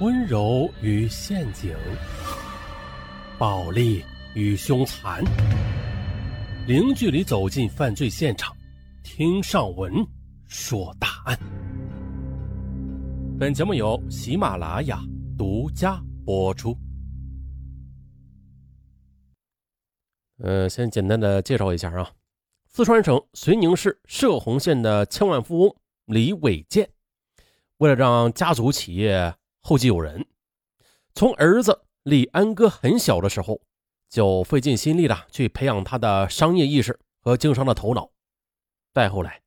温柔与陷阱，暴力与凶残，零距离走进犯罪现场，听上文说大案。本节目由喜马拉雅独家播出。呃，先简单的介绍一下啊，四川省遂宁市射洪县的千万富翁李伟建，为了让家族企业。后继有人，从儿子李安哥很小的时候，就费尽心力的去培养他的商业意识和经商的头脑。再后来，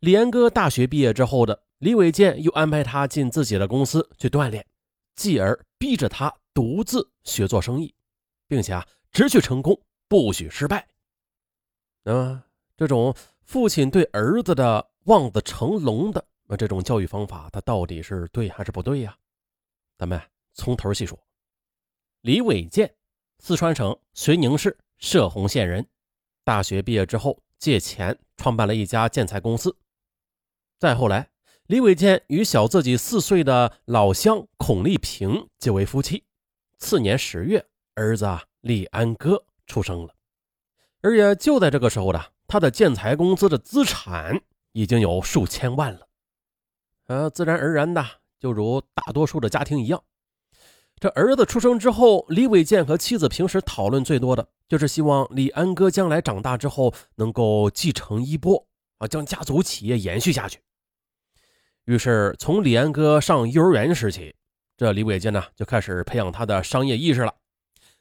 李安哥大学毕业之后的李伟建又安排他进自己的公司去锻炼，继而逼着他独自学做生意，并且啊，只许成功，不许失败。那这种父亲对儿子的望子成龙的那这种教育方法，他到底是对还是不对呀？咱们从头细说。李伟建，四川省遂宁市射洪县人。大学毕业之后，借钱创办了一家建材公司。再后来，李伟建与小自己四岁的老乡孔丽萍结为夫妻。次年十月，儿子李安哥出生了。而也就在这个时候呢，他的建材公司的资产已经有数千万了。呃，自然而然的。就如大多数的家庭一样，这儿子出生之后，李伟建和妻子平时讨论最多的就是希望李安哥将来长大之后能够继承衣钵啊，将家族企业延续下去。于是，从李安哥上幼儿园时起，这李伟建呢就开始培养他的商业意识了。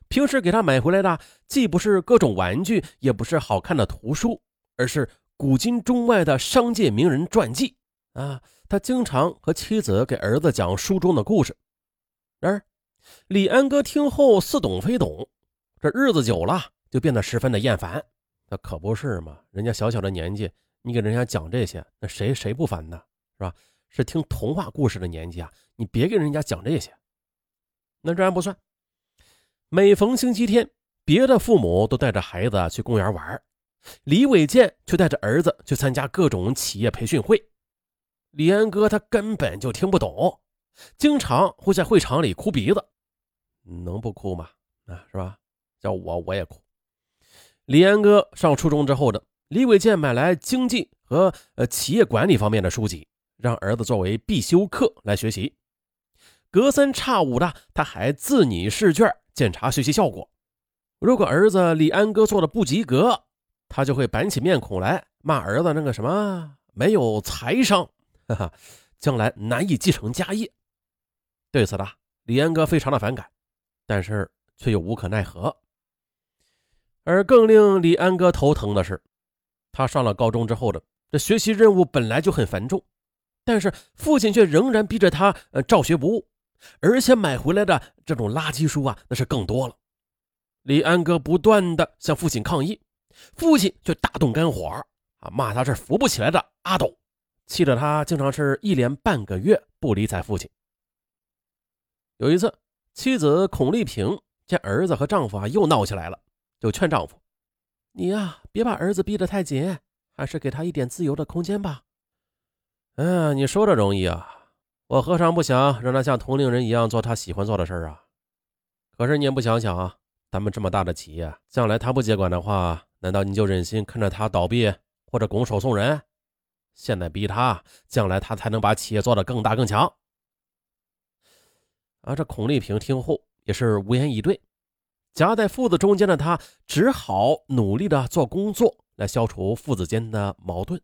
平时给他买回来的既不是各种玩具，也不是好看的图书，而是古今中外的商界名人传记啊。他经常和妻子给儿子讲书中的故事，然而李安哥听后似懂非懂，这日子久了就变得十分的厌烦。那可不是嘛，人家小小的年纪，你给人家讲这些，那谁谁不烦呢？是吧？是听童话故事的年纪啊，你别给人家讲这些。那这还不算，每逢星期天，别的父母都带着孩子去公园玩，李伟建却带着儿子去参加各种企业培训会。李安哥他根本就听不懂，经常会在会场里哭鼻子，能不哭吗？啊，是吧？叫我我也哭。李安哥上初中之后的李伟健买来经济和呃企业管理方面的书籍，让儿子作为必修课来学习。隔三差五的他还自拟试卷检查学习效果。如果儿子李安哥做的不及格，他就会板起面孔来骂儿子那个什么没有财商。哈哈，将来难以继承家业。对此呢，李安哥非常的反感，但是却又无可奈何。而更令李安哥头疼的是，他上了高中之后的这学习任务本来就很繁重，但是父亲却仍然逼着他呃照学不误，而且买回来的这种垃圾书啊，那是更多了。李安哥不断的向父亲抗议，父亲却大动肝火啊，骂他是扶不起来的阿斗。气得他经常是一连半个月不理睬父亲。有一次，妻子孔丽萍见儿子和丈夫啊又闹起来了，就劝丈夫：“你呀，别把儿子逼得太紧，还是给他一点自由的空间吧。”嗯，你说的容易啊，我何尝不想让他像同龄人一样做他喜欢做的事儿啊？可是你也不想想啊，咱们这么大的企业，将来他不接管的话，难道你就忍心看着他倒闭或者拱手送人？现在逼他，将来他才能把企业做得更大更强。啊，这孔丽萍听后也是无言以对。夹在父子中间的他，只好努力的做工作来消除父子间的矛盾。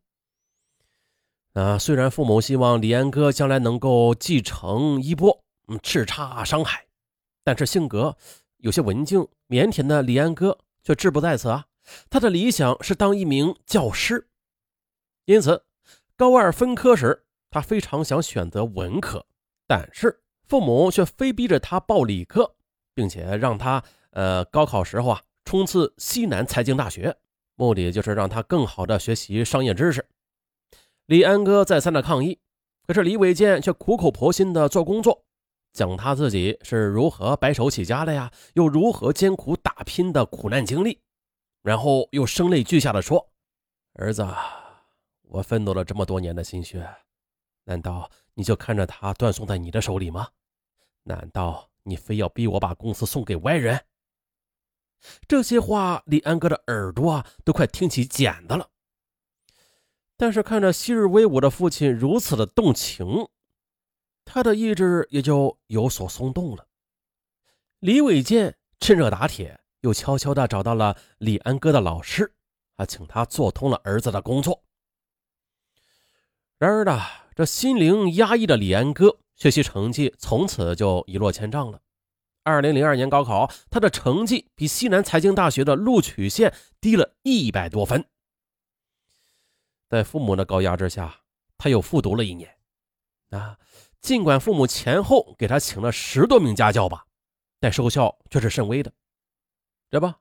啊，虽然父母希望李安哥将来能够继承衣钵，嗯，叱咤商海，但是性格有些文静腼腆的李安哥却志不在此啊。他的理想是当一名教师，因此。高二分科时，他非常想选择文科，但是父母却非逼着他报理科，并且让他呃高考时候啊冲刺西南财经大学，目的就是让他更好的学习商业知识。李安哥再三的抗议，可是李伟健却苦口婆心的做工作，讲他自己是如何白手起家的呀，又如何艰苦打拼的苦难经历，然后又声泪俱下的说：“儿子。”我奋斗了这么多年的心血，难道你就看着他断送在你的手里吗？难道你非要逼我把公司送给外人？这些话，李安哥的耳朵啊都快听起茧子了。但是看着昔日威武的父亲如此的动情，他的意志也就有所松动了。李伟健趁热打铁，又悄悄地找到了李安哥的老师，啊，请他做通了儿子的工作。然而呢，这心灵压抑的李安哥学习成绩从此就一落千丈了。二零零二年高考，他的成绩比西南财经大学的录取线低了一百多分。在父母的高压之下，他又复读了一年。啊，尽管父母前后给他请了十多名家教吧，但收效却是甚微的。这不，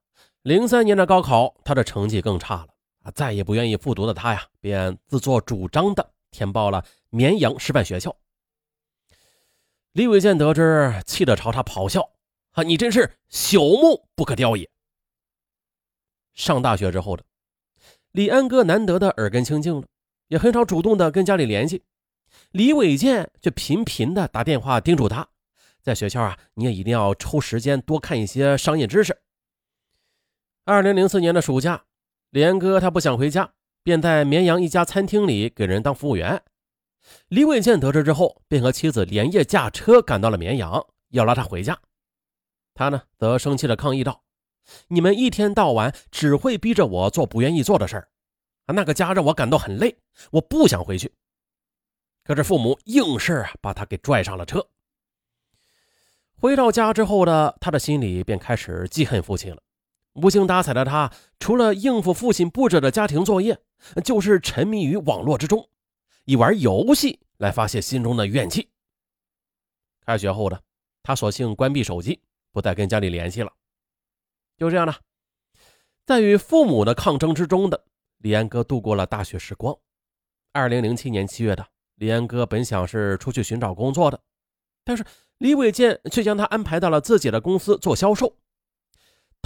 零三年的高考，他的成绩更差了。啊，再也不愿意复读的他呀，便自作主张的填报了绵阳师范学校。李伟健得知，气得朝他咆哮。啊！你真是朽木不可雕也。上大学之后的李安哥难得的耳根清净了，也很少主动的跟家里联系。李伟健却频频的打电话叮嘱他，在学校啊，你也一定要抽时间多看一些商业知识。二零零四年的暑假，李安哥他不想回家，便在绵阳一家餐厅里给人当服务员。李伟健得知之后，便和妻子连夜驾车赶到了绵阳，要拉他回家。他呢，则生气的抗议道：“你们一天到晚只会逼着我做不愿意做的事儿，啊，那个家让我感到很累，我不想回去。”可是父母硬是啊，把他给拽上了车。回到家之后的他的心里便开始记恨父亲了。无精打采的他，除了应付父亲布置的家庭作业，就是沉迷于网络之中，以玩游戏来发泄心中的怨气。开学后的他，索性关闭手机。不再跟家里联系了，就这样呢。在与父母的抗争之中的李安哥度过了大学时光。二零零七年七月的李安哥本想是出去寻找工作的，但是李伟健却将他安排到了自己的公司做销售。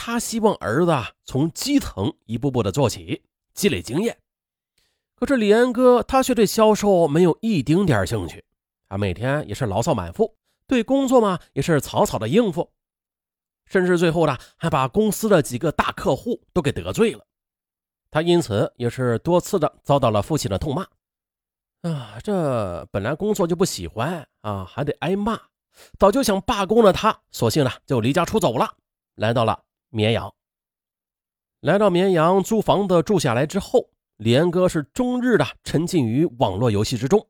他希望儿子从基层一步步的做起，积累经验。可是李安哥他却对销售没有一丁点兴趣，他每天也是牢骚满腹，对工作嘛也是草草的应付。甚至最后呢，还把公司的几个大客户都给得罪了。他因此也是多次的遭到了父亲的痛骂。啊，这本来工作就不喜欢啊，还得挨骂，早就想罢工的他，索性呢就离家出走了，来到了绵阳。来到绵阳租房子住下来之后，连哥是终日的沉浸于网络游戏之中，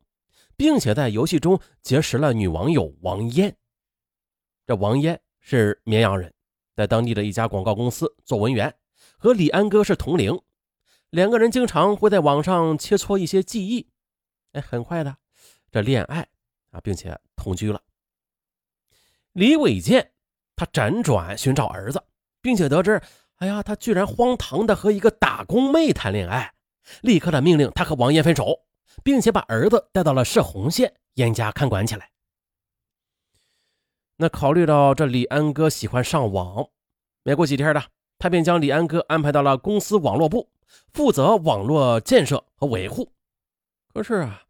并且在游戏中结识了女网友王嫣。这王嫣。是绵阳人，在当地的一家广告公司做文员，和李安哥是同龄，两个人经常会在网上切磋一些技艺。哎，很快的，这恋爱啊，并且同居了。李伟健他辗转寻找儿子，并且得知，哎呀，他居然荒唐的和一个打工妹谈恋爱，立刻的命令他和王艳分手，并且把儿子带到了射洪县严加看管起来。那考虑到这李安哥喜欢上网，没过几天的，他便将李安哥安排到了公司网络部，负责网络建设和维护。可是啊，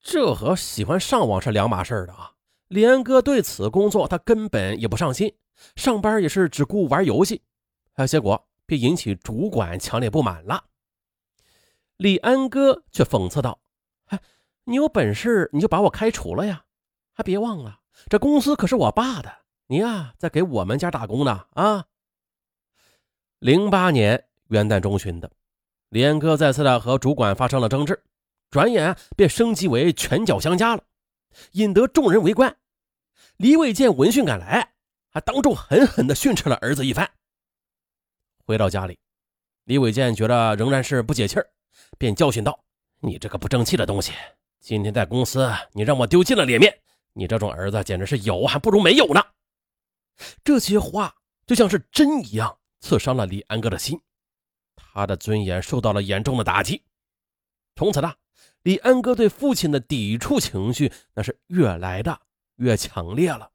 这和喜欢上网是两码事的啊！李安哥对此工作他根本也不上心，上班也是只顾玩游戏，啊，结果便引起主管强烈不满了。李安哥却讽刺道：“哎，你有本事你就把我开除了呀！还别忘了。”这公司可是我爸的，你呀在给我们家打工呢啊！零八年元旦中旬的，李安哥再次的和主管发生了争执，转眼便升级为拳脚相加了，引得众人围观。李伟健闻讯赶来，还当众狠狠的训斥了儿子一番。回到家里，李伟健觉得仍然是不解气儿，便教训道：“你这个不争气的东西，今天在公司你让我丢尽了脸面。”你这种儿子简直是有还不如没有呢！这些话就像是针一样刺伤了李安哥的心，他的尊严受到了严重的打击。从此呢，李安哥对父亲的抵触情绪那是越来的越强烈了。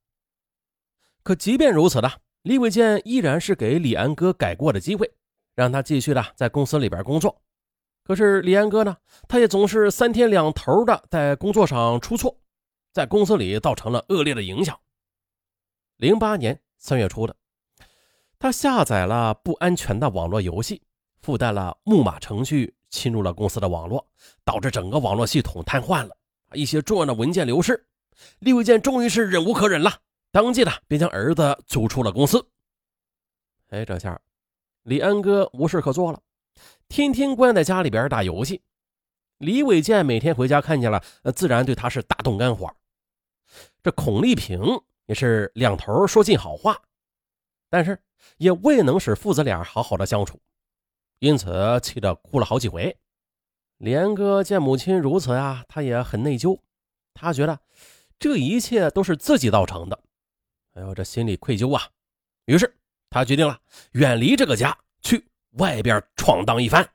可即便如此呢，李伟健依然是给李安哥改过的机会，让他继续的在公司里边工作。可是李安哥呢，他也总是三天两头的在工作上出错。在公司里造成了恶劣的影响。零八年三月初的，他下载了不安全的网络游戏，附带了木马程序，侵入了公司的网络，导致整个网络系统瘫痪了，一些重要的文件流失。李伟健终于是忍无可忍了，当即呢便将儿子逐出了公司。哎，这下李安哥无事可做了，天天关在家里边打游戏。李伟健每天回家看见了，自然对他是大动肝火。这孔丽萍也是两头说尽好话，但是也未能使父子俩好好的相处，因此气得哭了好几回。李安哥见母亲如此啊，他也很内疚，他觉得这一切都是自己造成的，哎呦，这心里愧疚啊。于是他决定了远离这个家，去外边闯荡一番。